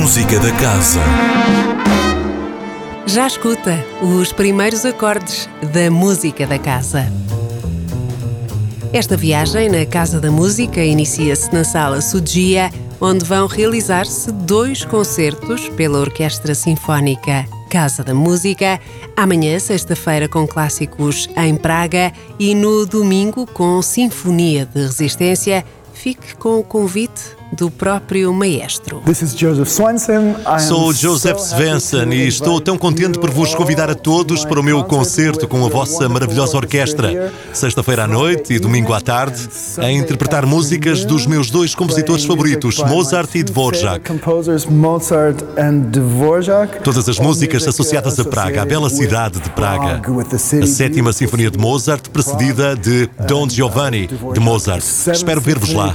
Música da Casa. Já escuta os primeiros acordes da música da casa. Esta viagem na Casa da Música inicia-se na Sala Sudia, onde vão realizar-se dois concertos pela Orquestra Sinfónica Casa da Música, amanhã, sexta-feira, com clássicos em Praga e no domingo com Sinfonia de Resistência. Fique com o convite do próprio maestro. Sou Joseph Svensson e estou tão contente por vos convidar a todos para o meu concerto com a vossa maravilhosa orquestra, sexta-feira à noite e domingo à tarde, a interpretar músicas dos meus dois compositores favoritos, Mozart e Dvorak. Todas as músicas associadas a Praga, a bela cidade de Praga. A sétima sinfonia de Mozart, precedida de Don Giovanni de Mozart. Espero ver-vos lá.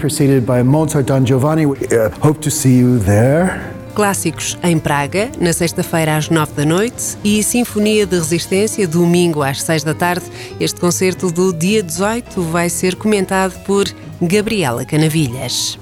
Giovanni. Uh, hope to see you there. Clássicos em Praga, na sexta-feira às nove da noite, e Sinfonia de Resistência, domingo às seis da tarde. Este concerto do dia 18 vai ser comentado por Gabriela Canavilhas.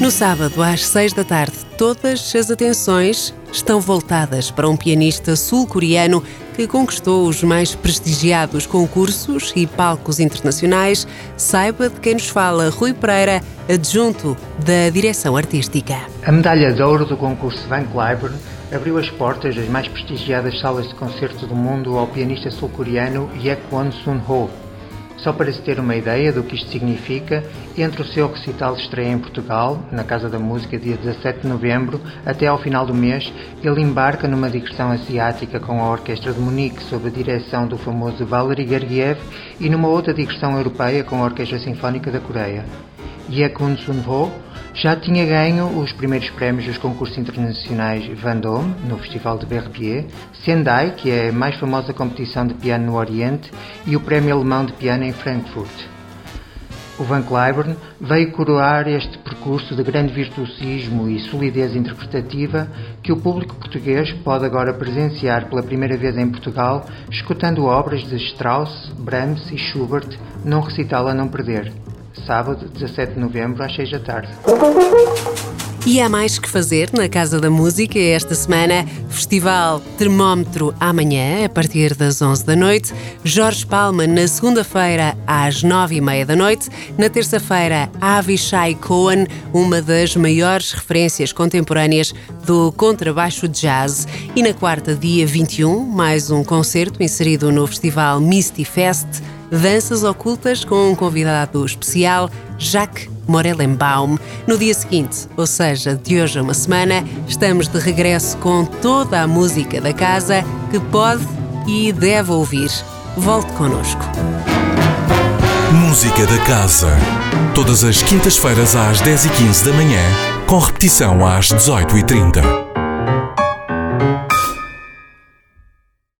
No sábado, às seis da tarde, todas as atenções estão voltadas para um pianista sul-coreano que conquistou os mais prestigiados concursos e palcos internacionais. Saiba de quem nos fala Rui Pereira, adjunto da direção artística. A medalha de ouro do concurso Van Cliburn abriu as portas das mais prestigiadas salas de concerto do mundo ao pianista sul-coreano Yekwon Sun-ho só para se ter uma ideia do que isto significa, entre o seu recital de estreia em Portugal, na Casa da Música, dia 17 de novembro, até ao final do mês, ele embarca numa digressão asiática com a Orquestra de Munique, sob a direção do famoso Valery Gergiev, e numa outra digressão europeia com a Orquestra Sinfónica da Coreia. Yekun Sun-ho já tinha ganho os primeiros prémios dos concursos internacionais Vendôme, no Festival de Verbier, Sendai, que é a mais famosa competição de piano no Oriente, e o Prémio Alemão de Piano em Frankfurt. O Van Cliburn veio coroar este percurso de grande virtuosismo e solidez interpretativa que o público português pode agora presenciar pela primeira vez em Portugal, escutando obras de Strauss, Brahms e Schubert num recital a não perder sábado, 17 de novembro, às 6 da tarde. E há mais que fazer na Casa da Música esta semana. Festival Termómetro amanhã, a partir das 11 da noite. Jorge Palma na segunda-feira, às 9 e meia da noite. Na terça-feira, Avishai Cohen, uma das maiores referências contemporâneas do contrabaixo jazz. E na quarta, dia 21, mais um concerto inserido no Festival Misty Fest Danças Ocultas com um convidado especial, Jacques Morellenbaum. No dia seguinte, ou seja, de hoje a uma semana, estamos de regresso com toda a música da casa que pode e deve ouvir. Volte connosco. Música da Casa. Todas as quintas-feiras às 10h15 da manhã, com repetição às 18h30.